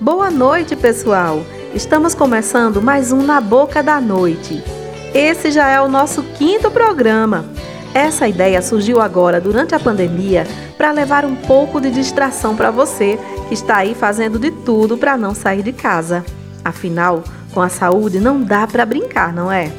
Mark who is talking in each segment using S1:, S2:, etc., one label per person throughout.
S1: Boa noite, pessoal! Estamos começando mais um Na Boca da Noite. Esse já é o nosso quinto programa. Essa ideia surgiu agora, durante a pandemia, para levar um pouco de distração para você que está aí fazendo de tudo para não sair de casa. Afinal, com a saúde não dá para brincar, não é?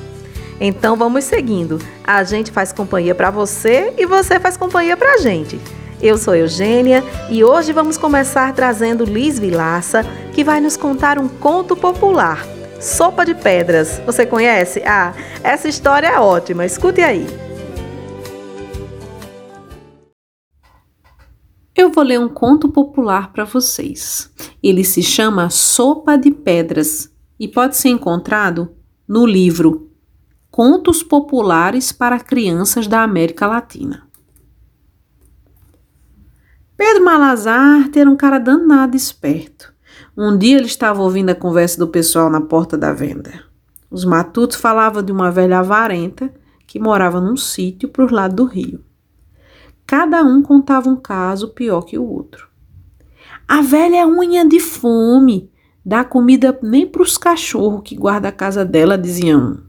S1: Então vamos seguindo. A gente faz companhia para você e você faz companhia para a gente. Eu sou Eugênia e hoje vamos começar trazendo Liz Vilaça, que vai nos contar um conto popular. Sopa de Pedras. Você conhece? Ah, essa história é ótima. Escute aí.
S2: Eu vou ler um conto popular para vocês. Ele se chama Sopa de Pedras e pode ser encontrado no livro Contos Populares para Crianças da América Latina. Pedro Malazarte era um cara danado esperto. Um dia ele estava ouvindo a conversa do pessoal na porta da venda. Os matutos falavam de uma velha avarenta que morava num sítio para os lados do rio. Cada um contava um caso pior que o outro. A velha é unha de fome, dá comida nem para os cachorros que guarda a casa dela, dizia um.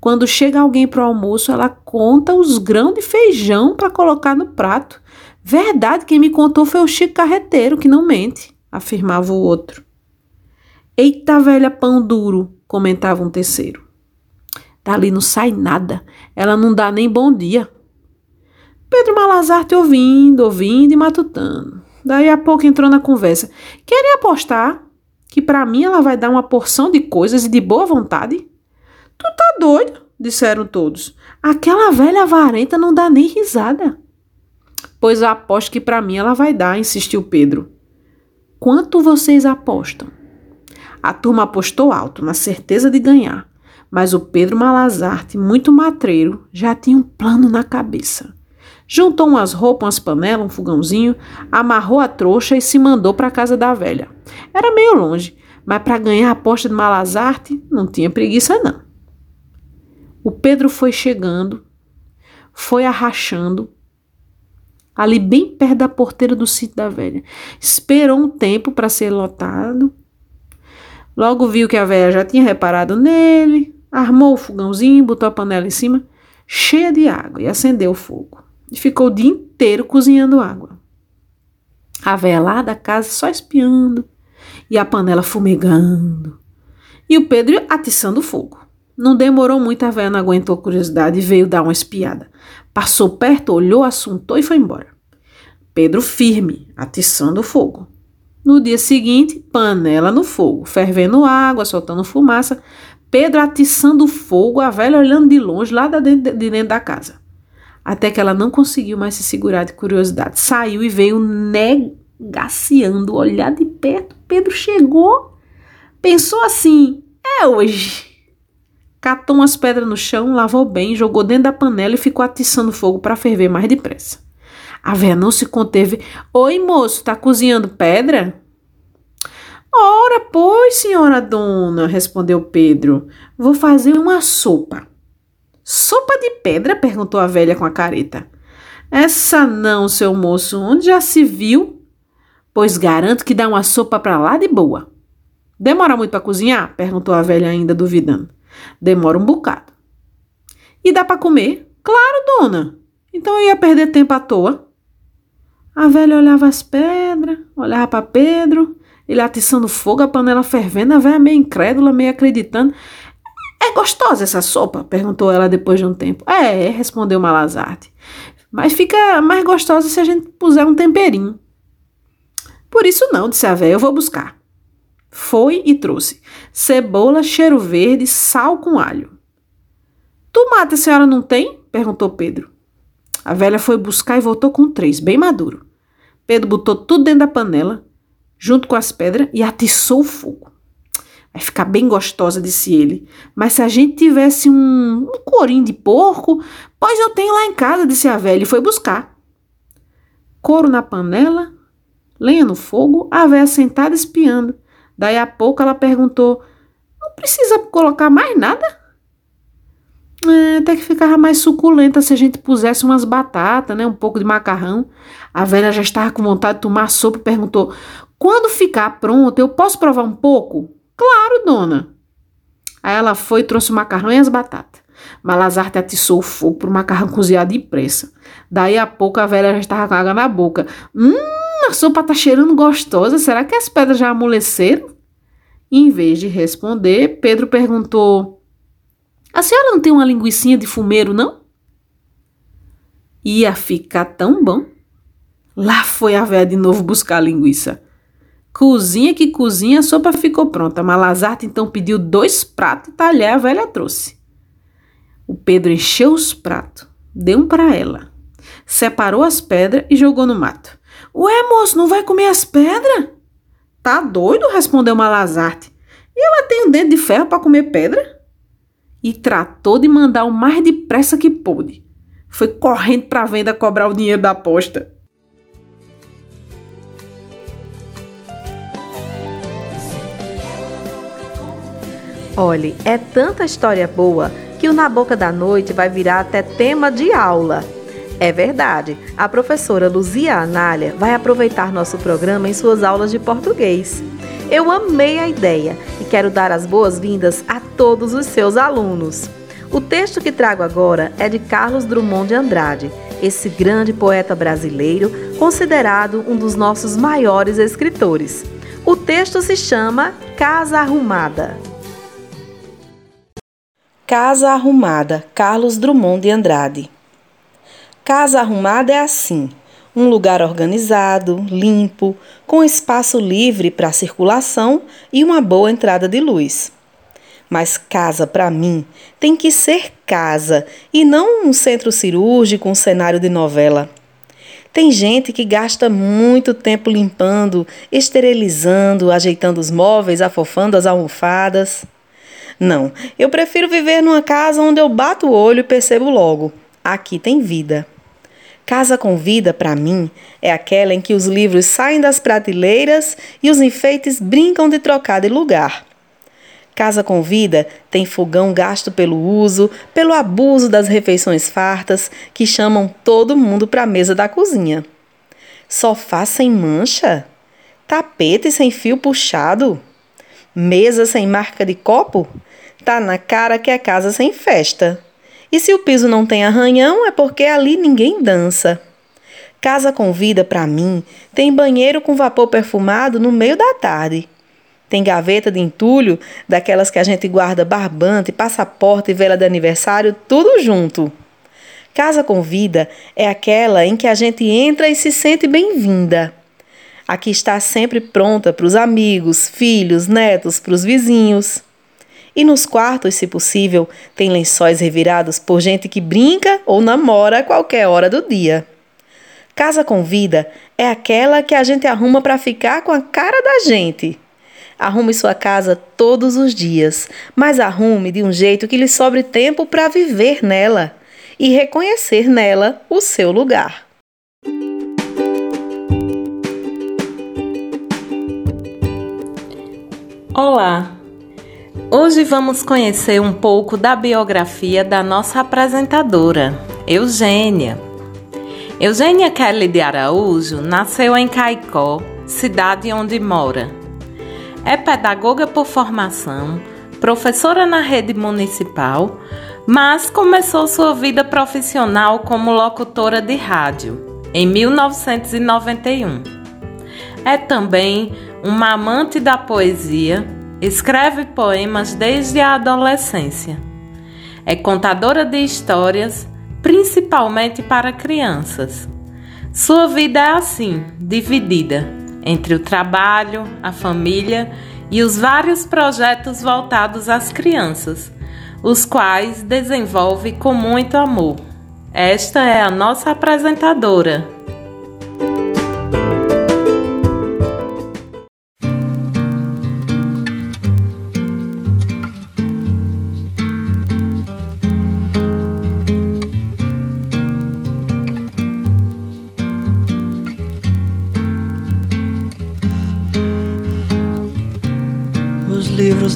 S2: Quando chega alguém para o almoço, ela conta os grãos de feijão para colocar no prato, Verdade, quem me contou foi o Chico Carreteiro, que não mente, afirmava o outro. Eita velha pão duro, comentava um terceiro. Dali não sai nada, ela não dá nem bom dia. Pedro Malazarte ouvindo, ouvindo e matutando. Daí a pouco entrou na conversa. Querem apostar que para mim ela vai dar uma porção de coisas e de boa vontade? Tu tá doido, disseram todos. Aquela velha avarenta não dá nem risada. Pois aposto que para mim ela vai dar, insistiu Pedro. Quanto vocês apostam? A turma apostou alto, na certeza de ganhar, mas o Pedro Malazarte, muito matreiro, já tinha um plano na cabeça. Juntou umas roupas, umas panelas, um fogãozinho, amarrou a trouxa e se mandou para a casa da velha. Era meio longe, mas para ganhar a aposta de Malazarte não tinha preguiça não. O Pedro foi chegando, foi arrachando, ali bem perto da porteira do sítio da velha. Esperou um tempo para ser lotado. Logo viu que a velha já tinha reparado nele, armou o fogãozinho, botou a panela em cima, cheia de água, e acendeu o fogo. E ficou o dia inteiro cozinhando água. A velha lá da casa só espiando, e a panela fumegando, e o Pedro atiçando o fogo. Não demorou muito, a velha não aguentou a curiosidade e veio dar uma espiada. Passou perto, olhou, assuntou e foi embora. Pedro firme, atiçando o fogo. No dia seguinte, panela no fogo, fervendo água, soltando fumaça. Pedro atiçando o fogo, a velha olhando de longe, lá de dentro da casa. Até que ela não conseguiu mais se segurar de curiosidade. Saiu e veio negaciando, olhar de perto. Pedro chegou, pensou assim: é hoje catou umas pedras no chão, lavou bem, jogou dentro da panela e ficou atiçando fogo para ferver mais depressa. A véia não se conteve. Oi, moço, tá cozinhando pedra? Ora, pois, senhora dona, respondeu Pedro. Vou fazer uma sopa. Sopa de pedra? perguntou a velha com a careta. Essa não, seu moço, onde já se viu? Pois garanto que dá uma sopa para lá de boa. Demora muito para cozinhar? perguntou a velha ainda duvidando. Demora um bocado. E dá para comer? Claro, dona. Então eu ia perder tempo à toa. A velha olhava as pedras, olhava para Pedro, ele atiçando fogo, a panela fervendo, a velha meio incrédula, meio acreditando. É gostosa essa sopa? perguntou ela depois de um tempo. É, respondeu Malazarte. Mas fica mais gostosa se a gente puser um temperinho. Por isso não, disse a velha, eu vou buscar. Foi e trouxe cebola, cheiro verde, sal com alho. Tomate a senhora não tem? perguntou Pedro. A velha foi buscar e voltou com três, bem maduro. Pedro botou tudo dentro da panela, junto com as pedras, e atiçou o fogo. Vai ficar bem gostosa, disse ele. Mas se a gente tivesse um, um corinho de porco, pois eu tenho lá em casa, disse a velha, e foi buscar. Couro na panela, lenha no fogo, a velha sentada espiando. Daí a pouco ela perguntou: Não precisa colocar mais nada? É, até que ficava mais suculenta se a gente pusesse umas batatas, né? Um pouco de macarrão. A velha já estava com vontade de tomar sopa e perguntou: Quando ficar pronto, eu posso provar um pouco? Claro, dona. Aí ela foi e trouxe o macarrão e as batatas. Malazarte atiçou o fogo pro macarrão cozinhar depressa. Daí a pouco a velha já estava com água na boca. Hum, a sopa tá cheirando gostosa. Será que as pedras já amoleceram? em vez de responder, Pedro perguntou: A senhora não tem uma linguiçinha de fumeiro, não? Ia ficar tão bom. Lá foi a velha de novo buscar a linguiça. Cozinha que cozinha, a sopa ficou pronta. Malazarte então pediu dois pratos e talher a velha trouxe. O Pedro encheu os pratos, deu um para ela, separou as pedras e jogou no mato. Ué, moço, não vai comer as pedras? Tá doido? respondeu Malazarte. E ela tem um dedo de ferro para comer pedra? E tratou de mandar o mais depressa que pôde. Foi correndo para a venda cobrar o dinheiro da aposta.
S1: Olhe, é tanta história boa que o Na Boca da Noite vai virar até tema de aula. É verdade, a professora Luzia Anália vai aproveitar nosso programa em suas aulas de português. Eu amei a ideia e quero dar as boas-vindas a todos os seus alunos. O texto que trago agora é de Carlos Drummond de Andrade, esse grande poeta brasileiro, considerado um dos nossos maiores escritores. O texto se chama Casa Arrumada. Casa Arrumada, Carlos Drummond de Andrade. Casa arrumada é assim: um lugar organizado, limpo, com espaço livre para circulação e uma boa entrada de luz. Mas casa, para mim, tem que ser casa e não um centro cirúrgico, um cenário de novela. Tem gente que gasta muito tempo limpando, esterilizando, ajeitando os móveis, afofando as almofadas. Não, eu prefiro viver numa casa onde eu bato o olho e percebo logo: aqui tem vida. Casa com vida, para mim, é aquela em que os livros saem das prateleiras e os enfeites brincam de trocar de lugar. Casa com vida tem fogão gasto pelo uso, pelo abuso das refeições fartas que chamam todo mundo para a mesa da cozinha. Sofá sem mancha? Tapete sem fio puxado? Mesa sem marca de copo? Tá na cara que é casa sem festa. E se o piso não tem arranhão, é porque ali ninguém dança. Casa com vida, para mim, tem banheiro com vapor perfumado no meio da tarde. Tem gaveta de entulho, daquelas que a gente guarda barbante, passaporte e vela de aniversário, tudo junto. Casa com vida é aquela em que a gente entra e se sente bem-vinda. Aqui está sempre pronta para os amigos, filhos, netos, para os vizinhos. E nos quartos, se possível, tem lençóis revirados por gente que brinca ou namora a qualquer hora do dia. Casa com vida é aquela que a gente arruma para ficar com a cara da gente. Arrume sua casa todos os dias, mas arrume de um jeito que lhe sobre tempo para viver nela e reconhecer nela o seu lugar. Olá, Hoje vamos conhecer um pouco da biografia da nossa apresentadora, Eugênia. Eugênia Kelly de Araújo nasceu em Caicó, cidade onde mora. É pedagoga por formação, professora na rede municipal, mas começou sua vida profissional como locutora de rádio em 1991. É também uma amante da poesia Escreve poemas desde a adolescência. É contadora de histórias, principalmente para crianças. Sua vida é assim, dividida entre o trabalho, a família e os vários projetos voltados às crianças, os quais desenvolve com muito amor. Esta é a nossa apresentadora,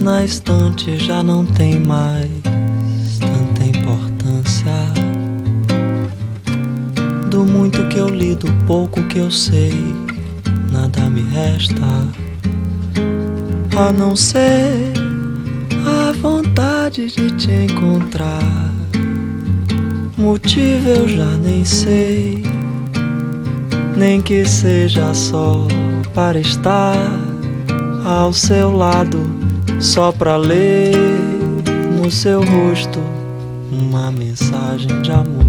S3: na estante já não tem mais tanta importância. Do muito que eu li, do pouco que eu sei, nada me resta a não ser a vontade de te encontrar. Motivo eu já nem sei, nem que seja só para estar ao seu lado, só para ler no seu rosto uma mensagem de amor.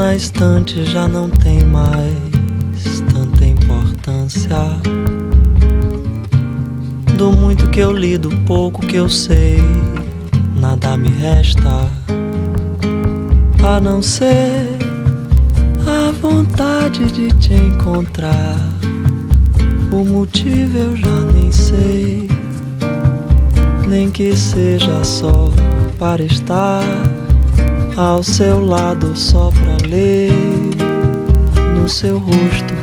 S3: na estante já não tem mais tanta importância. Do muito que eu li, do pouco que eu sei, nada me resta a não ser a vontade de te encontrar. O motivo eu já nem sei, nem que seja só para estar ao seu lado só pra ler no seu rosto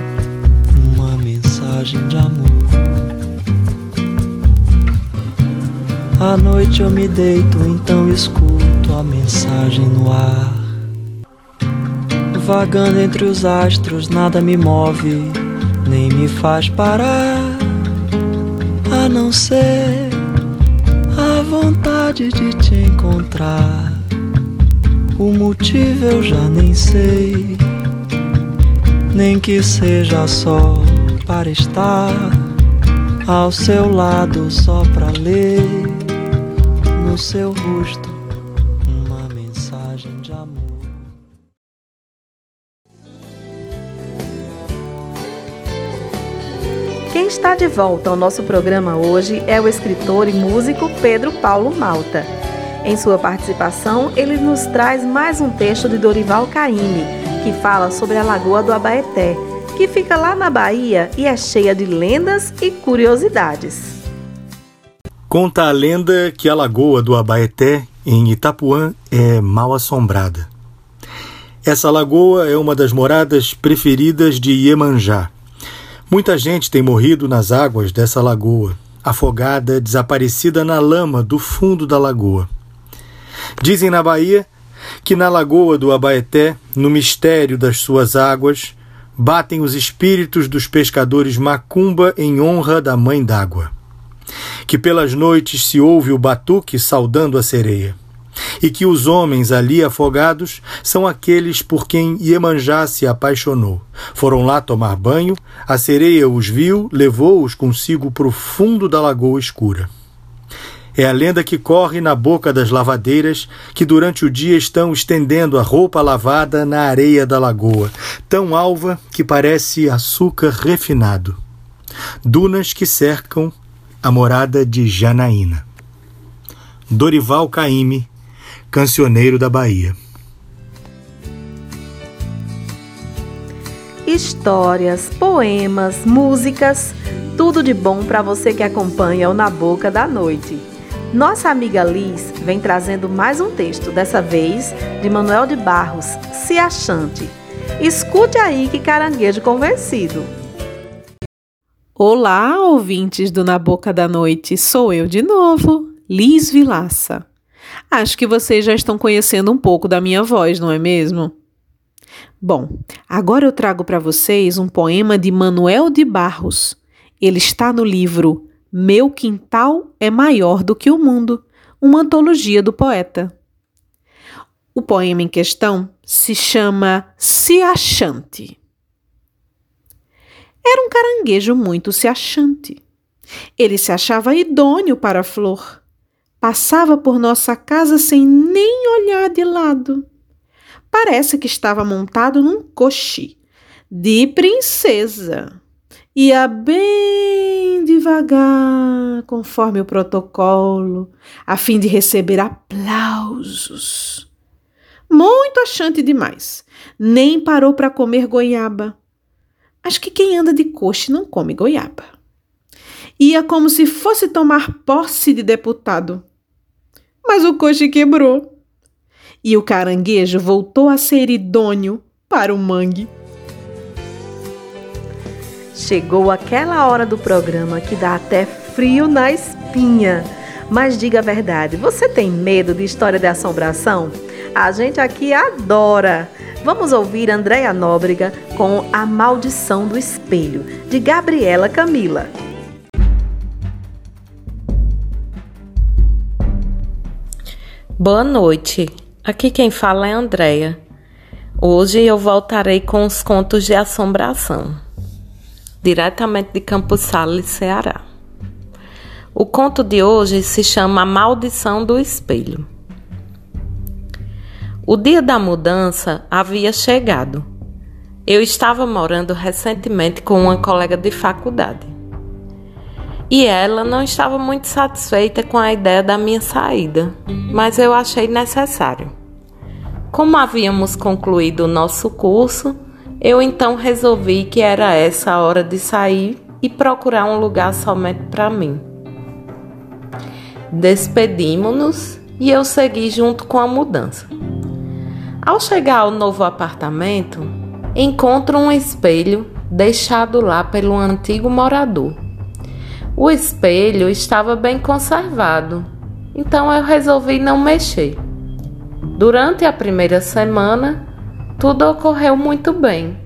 S3: uma mensagem de amor. À noite eu me deito, então escuto a mensagem no ar. Vagando entre os astros, nada me move, nem me faz parar, a não ser a vontade de te encontrar. O motivo eu já nem sei, nem que seja só para estar ao seu lado, só para ler no seu rosto uma mensagem de amor.
S1: Quem está de volta ao nosso programa hoje é o escritor e músico Pedro Paulo Malta. Em sua participação, ele nos traz mais um texto de Dorival Caymmi, que fala sobre a Lagoa do Abaeté, que fica lá na Bahia e é cheia de lendas e curiosidades.
S4: Conta a lenda que a Lagoa do Abaeté, em Itapuã, é mal assombrada. Essa lagoa é uma das moradas preferidas de Iemanjá. Muita gente tem morrido nas águas dessa lagoa, afogada, desaparecida na lama do fundo da lagoa. Dizem na Bahia que na lagoa do Abaeté, no mistério das suas águas, batem os espíritos dos pescadores macumba em honra da mãe d'água. Que pelas noites se ouve o batuque saudando a sereia. E que os homens ali afogados são aqueles por quem Iemanjá se apaixonou. Foram lá tomar banho, a sereia os viu, levou-os consigo para o fundo da lagoa escura. É a lenda que corre na boca das lavadeiras que durante o dia estão estendendo a roupa lavada na areia da lagoa, tão alva que parece açúcar refinado. Dunas que cercam a morada de Janaína. Dorival Caymmi, cancioneiro da Bahia.
S1: Histórias, poemas, músicas, tudo de bom para você que acompanha o Na Boca da Noite. Nossa amiga Liz vem trazendo mais um texto, dessa vez de Manuel de Barros, Se Achante. Escute aí que caranguejo convencido.
S2: Olá, ouvintes do Na Boca da Noite, sou eu de novo, Liz Vilaça. Acho que vocês já estão conhecendo um pouco da minha voz, não é mesmo? Bom, agora eu trago para vocês um poema de Manuel de Barros. Ele está no livro meu quintal é maior do que o mundo, uma antologia do poeta. O poema em questão se chama Se Achante. Era um caranguejo muito se achante. Ele se achava idôneo para a flor. Passava por nossa casa sem nem olhar de lado. Parece que estava montado num coche de princesa. Ia bem devagar, conforme o protocolo, a fim de receber aplausos. Muito achante demais. Nem parou para comer goiaba. Acho que quem anda de coche não come goiaba. Ia como se fosse tomar posse de deputado. Mas o coche quebrou. E o caranguejo voltou a ser idôneo para o mangue.
S1: Chegou aquela hora do programa que dá até frio na espinha. Mas diga a verdade, você tem medo de história de assombração? A gente aqui adora. Vamos ouvir Andréia Nóbrega com A Maldição do Espelho, de Gabriela Camila.
S5: Boa noite. Aqui quem fala é Andréia. Hoje eu voltarei com os contos de assombração, diretamente de Campos Sales, Ceará. O conto de hoje se chama A Maldição do Espelho. O dia da mudança havia chegado. Eu estava morando recentemente com uma colega de faculdade. E ela não estava muito satisfeita com a ideia da minha saída, mas eu achei necessário. Como havíamos concluído o nosso curso, eu então resolvi que era essa a hora de sair e procurar um lugar somente para mim. Despedimos-nos e eu segui junto com a mudança. Ao chegar ao novo apartamento, encontro um espelho deixado lá pelo antigo morador. O espelho estava bem conservado, então eu resolvi não mexer. Durante a primeira semana, tudo ocorreu muito bem.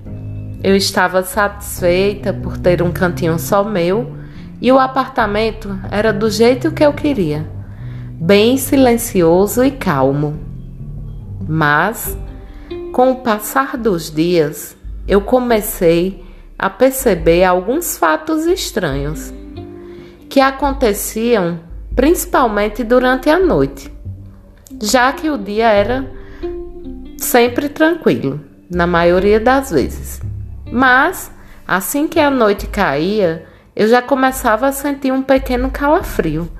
S5: Eu estava satisfeita por ter um cantinho só meu e o apartamento era do jeito que eu queria, bem silencioso e calmo. Mas, com o passar dos dias, eu comecei a perceber alguns fatos estranhos que aconteciam principalmente durante a noite, já que o dia era sempre tranquilo, na maioria das vezes. Mas, assim que a noite caía, eu já começava a sentir um pequeno calafrio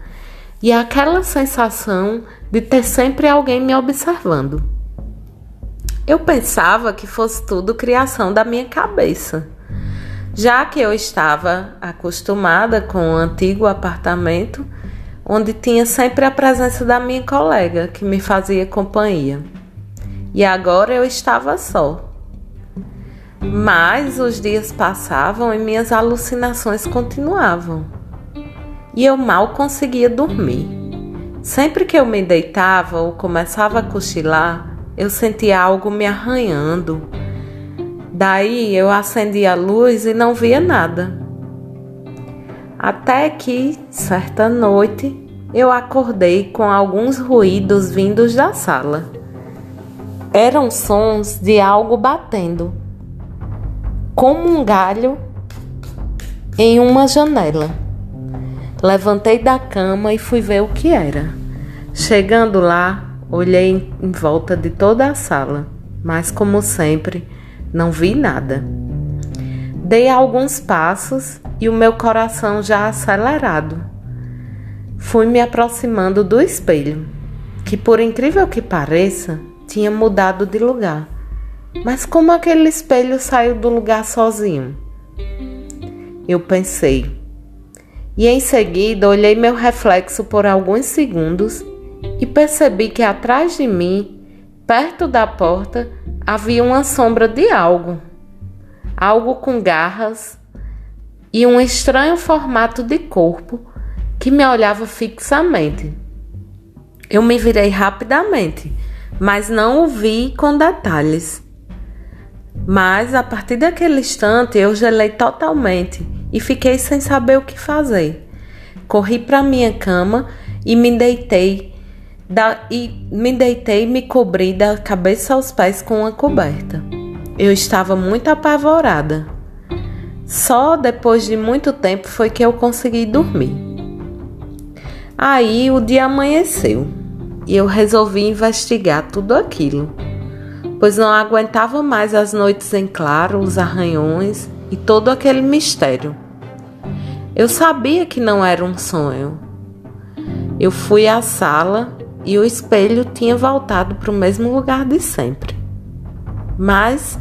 S5: e aquela sensação de ter sempre alguém me observando. Eu pensava que fosse tudo criação da minha cabeça, já que eu estava acostumada com o antigo apartamento, onde tinha sempre a presença da minha colega que me fazia companhia. E agora eu estava só. Mas os dias passavam e minhas alucinações continuavam. E eu mal conseguia dormir. Sempre que eu me deitava ou começava a cochilar, eu sentia algo me arranhando. Daí eu acendi a luz e não via nada. Até que, certa noite, eu acordei com alguns ruídos vindos da sala. Eram sons de algo batendo, como um galho em uma janela. Levantei da cama e fui ver o que era. Chegando lá, Olhei em volta de toda a sala, mas como sempre, não vi nada. Dei alguns passos e o meu coração já acelerado. Fui me aproximando do espelho, que por incrível que pareça, tinha mudado de lugar. Mas como aquele espelho saiu do lugar sozinho? Eu pensei. E em seguida olhei meu reflexo por alguns segundos e percebi que atrás de mim, perto da porta, havia uma sombra de algo. Algo com garras e um estranho formato de corpo que me olhava fixamente. Eu me virei rapidamente, mas não o vi com detalhes. Mas a partir daquele instante eu gelei totalmente e fiquei sem saber o que fazer. Corri para minha cama e me deitei da, e me deitei e me cobri da cabeça aos pés com uma coberta. Eu estava muito apavorada. Só depois de muito tempo foi que eu consegui dormir. Aí o dia amanheceu e eu resolvi investigar tudo aquilo, pois não aguentava mais as noites em claro, os arranhões e todo aquele mistério. Eu sabia que não era um sonho. Eu fui à sala e o espelho tinha voltado para o mesmo lugar de sempre. Mas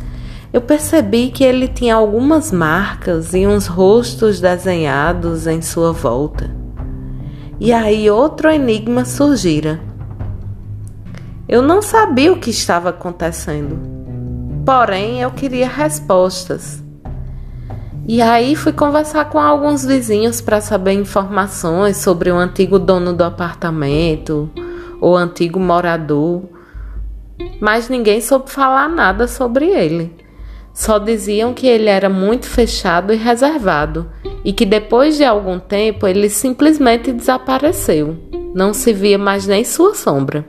S5: eu percebi que ele tinha algumas marcas e uns rostos desenhados em sua volta. E aí outro enigma surgira. Eu não sabia o que estava acontecendo, porém eu queria respostas. E aí fui conversar com alguns vizinhos para saber informações sobre o antigo dono do apartamento, o antigo morador, mas ninguém soube falar nada sobre ele. Só diziam que ele era muito fechado e reservado e que depois de algum tempo ele simplesmente desapareceu. Não se via mais nem sua sombra.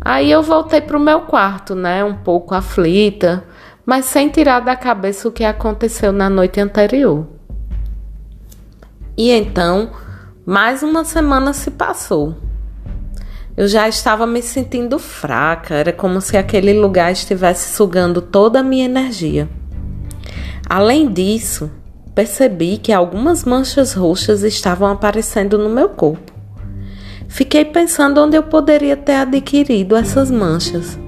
S5: Aí eu voltei para o meu quarto, né, um pouco aflita, mas sem tirar da cabeça o que aconteceu na noite anterior. E então, mais uma semana se passou. Eu já estava me sentindo fraca, era como se aquele lugar estivesse sugando toda a minha energia. Além disso, percebi que algumas manchas roxas estavam aparecendo no meu corpo. Fiquei pensando onde eu poderia ter adquirido essas manchas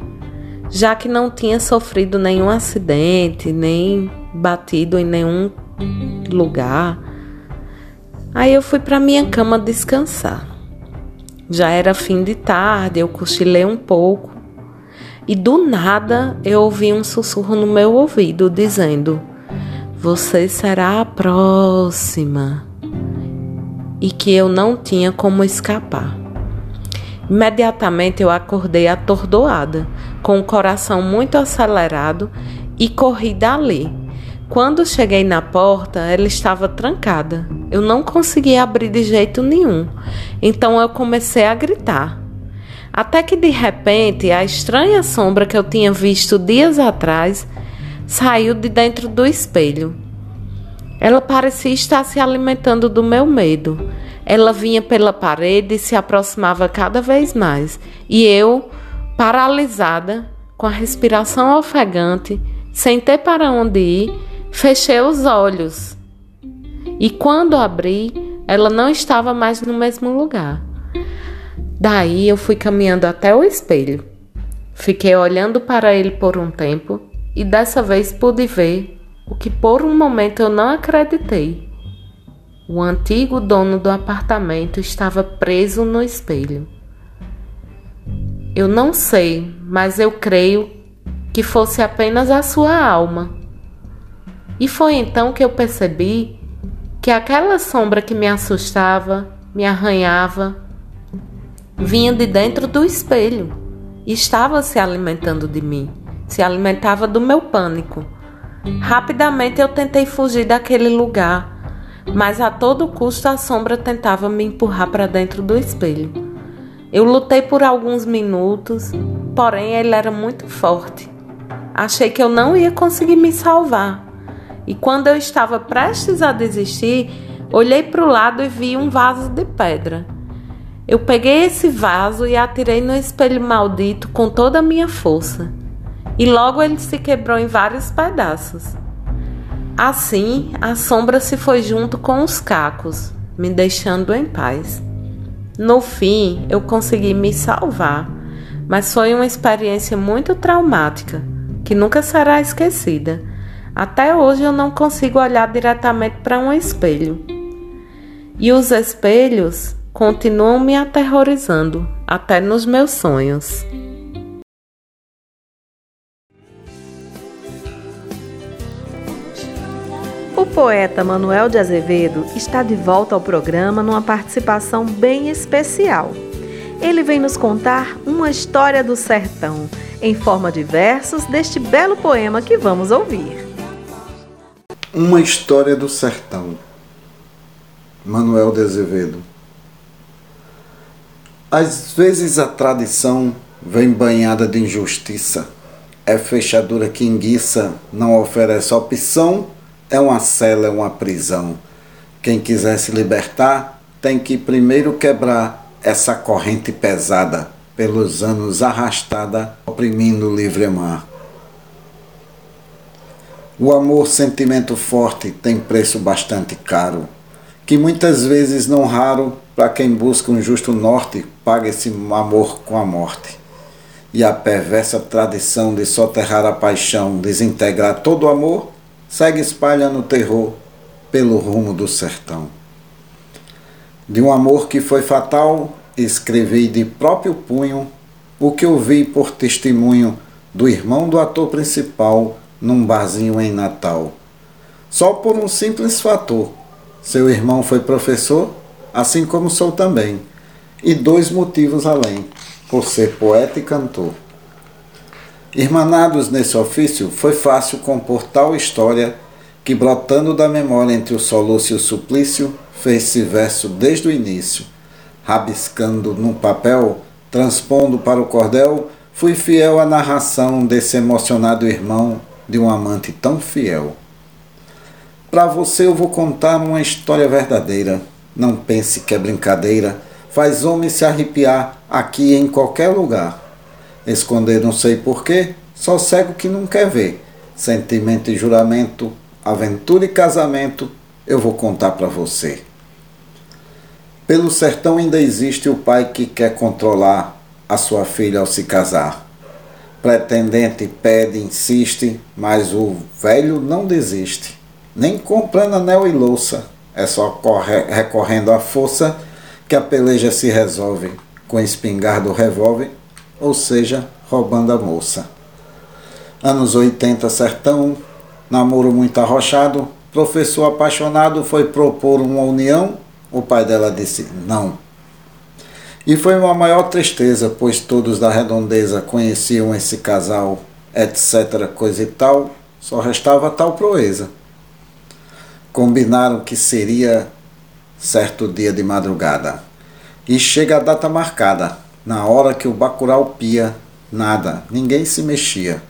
S5: já que não tinha sofrido nenhum acidente, nem batido em nenhum lugar. Aí eu fui para minha cama descansar. Já era fim de tarde, eu cochilei um pouco e do nada eu ouvi um sussurro no meu ouvido dizendo: Você será a próxima. E que eu não tinha como escapar. Imediatamente eu acordei atordoada, com o coração muito acelerado e corri dali. Quando cheguei na porta, ela estava trancada. Eu não conseguia abrir de jeito nenhum. Então eu comecei a gritar. Até que de repente a estranha sombra que eu tinha visto dias atrás saiu de dentro do espelho. Ela parecia estar se alimentando do meu medo. Ela vinha pela parede e se aproximava cada vez mais. E eu Paralisada, com a respiração ofegante, sem ter para onde ir, fechei os olhos. E quando abri, ela não estava mais no mesmo lugar. Daí eu fui caminhando até o espelho. Fiquei olhando para ele por um tempo e dessa vez pude ver o que por um momento eu não acreditei. O antigo dono do apartamento estava preso no espelho. Eu não sei, mas eu creio que fosse apenas a sua alma. E foi então que eu percebi que aquela sombra que me assustava, me arranhava, vinha de dentro do espelho e estava se alimentando de mim, se alimentava do meu pânico. Rapidamente eu tentei fugir daquele lugar, mas a todo custo a sombra tentava me empurrar para dentro do espelho. Eu lutei por alguns minutos, porém ele era muito forte. Achei que eu não ia conseguir me salvar. E quando eu estava prestes a desistir, olhei para o lado e vi um vaso de pedra. Eu peguei esse vaso e atirei no espelho maldito com toda a minha força. E logo ele se quebrou em vários pedaços. Assim, a sombra se foi junto com os cacos, me deixando em paz. No fim, eu consegui me salvar, mas foi uma experiência muito traumática que nunca será esquecida. Até hoje eu não consigo olhar diretamente para um espelho. E os espelhos continuam me aterrorizando, até nos meus sonhos.
S1: O poeta Manuel de Azevedo está de volta ao programa numa participação bem especial. Ele vem nos contar uma história do sertão, em forma de versos deste belo poema que vamos ouvir.
S6: Uma história do sertão. Manuel de Azevedo. Às vezes a tradição vem banhada de injustiça. É fechadura que enguiça, não oferece opção é uma cela, é uma prisão. Quem quiser se libertar tem que primeiro quebrar essa corrente pesada, pelos anos arrastada, oprimindo o livre mar. O amor, sentimento forte, tem preço bastante caro, que muitas vezes não raro, para quem busca um justo norte, paga esse amor com a morte. E a perversa tradição de soterrar a paixão, desintegrar todo o amor, segue espalhando terror pelo rumo do sertão. De um amor que foi fatal, escrevi de próprio punho o que ouvi por testemunho do irmão do ator principal num barzinho em Natal. Só por um simples fator. Seu irmão foi professor, assim como sou também. E dois motivos além, por ser poeta e cantor. Irmanados nesse ofício, foi fácil compor tal história que, brotando da memória entre o soluço e o suplício, fez-se verso desde o início. Rabiscando num papel, transpondo para o cordel, fui fiel à narração desse emocionado irmão de um amante tão fiel. Para você eu vou contar uma história verdadeira. Não pense que é brincadeira. Faz homem se arrepiar aqui em qualquer lugar. Esconder não sei porquê, só cego que não quer ver. Sentimento e juramento, aventura e casamento, eu vou contar para você. Pelo sertão ainda existe o pai que quer controlar a sua filha ao se casar. Pretendente pede, insiste, mas o velho não desiste. Nem comprando anel e louça, é só corre, recorrendo à força que a peleja se resolve com espingarda ou revólver, ou seja, roubando a moça. Anos 80, sertão, namoro muito arrochado, professor apaixonado foi propor uma união, o pai dela disse não. E foi uma maior tristeza, pois todos da redondeza conheciam esse casal, etc., coisa e tal, só restava tal proeza. Combinaram que seria certo dia de madrugada. E chega a data marcada, na hora que o bacural pia, nada, ninguém se mexia.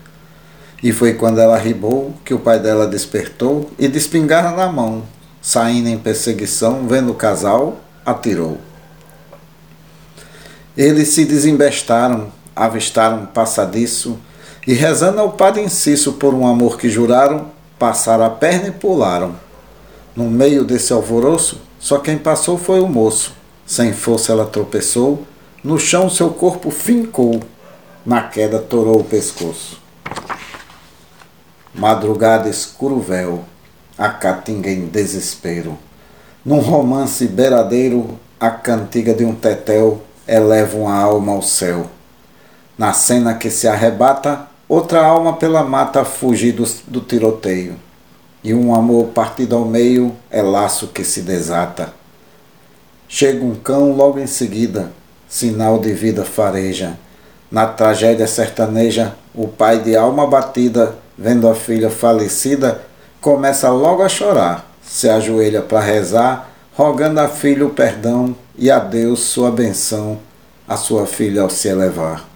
S6: E foi quando ela ribou que o pai dela despertou e de espingarda na mão, saindo em perseguição, vendo o casal, atirou. Eles se desembestaram, avistaram um passadiço e, rezando ao Padre Inciso por um amor que juraram, passaram a perna e pularam. No meio desse alvoroço, só quem passou foi o moço. Sem força ela tropeçou, no chão seu corpo fincou, na queda torou o pescoço. Madrugada escuro véu, a caatinga em desespero. Num romance beiradeiro, a cantiga de um tetel eleva uma alma ao céu. Na cena que se arrebata, outra alma pela mata fugir do, do tiroteio. E um amor partido ao meio é laço que se desata. Chega um cão logo em seguida, sinal de vida fareja. Na tragédia sertaneja, o pai de alma batida, vendo a filha falecida, começa logo a chorar, se ajoelha para rezar, rogando a filha o perdão e a Deus sua benção, a sua filha ao se elevar.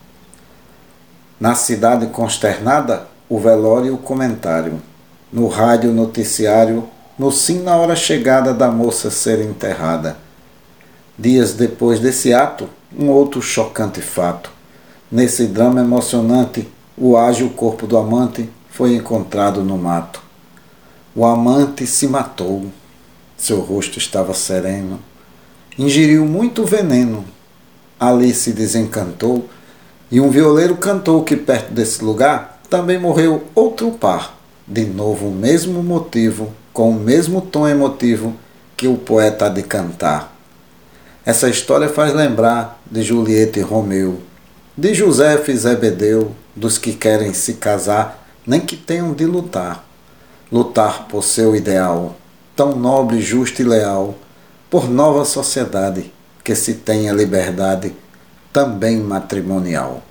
S6: Na cidade consternada, o velório e o comentário. No rádio noticiário, no sim na hora chegada da moça ser enterrada. Dias depois desse ato, um outro chocante fato. Nesse drama emocionante, o ágil corpo do amante foi encontrado no mato. O amante se matou. Seu rosto estava sereno, ingeriu muito veneno. Ali se desencantou e um violeiro cantou que perto desse lugar também morreu outro par. De novo o mesmo motivo, com o mesmo tom emotivo que o poeta de cantar. Essa história faz lembrar de Julieta e Romeu, de José e Zebedeu, dos que querem se casar, nem que tenham de lutar. Lutar por seu ideal, tão nobre, justo e leal, por nova sociedade que se tenha liberdade também matrimonial.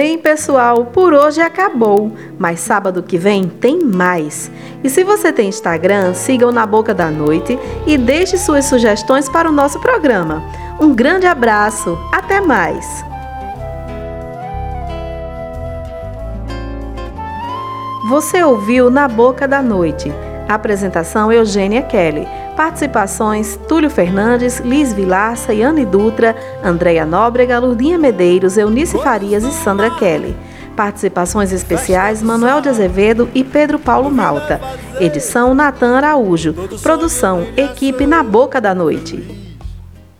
S1: Bem, pessoal, por hoje acabou, mas sábado que vem tem mais. E se você tem Instagram, siga o Na Boca da Noite e deixe suas sugestões para o nosso programa. Um grande abraço, até mais! Você ouviu Na Boca da Noite. Apresentação Eugênia Kelly. Participações: Túlio Fernandes, Liz Vilaça, Yane Dutra, Andréia Nóbrega, Lurdinha Medeiros, Eunice Farias e Sandra Kelly. Participações especiais: Manuel de Azevedo e Pedro Paulo Malta. Edição: Natan Araújo. Produção: Equipe na Boca da Noite.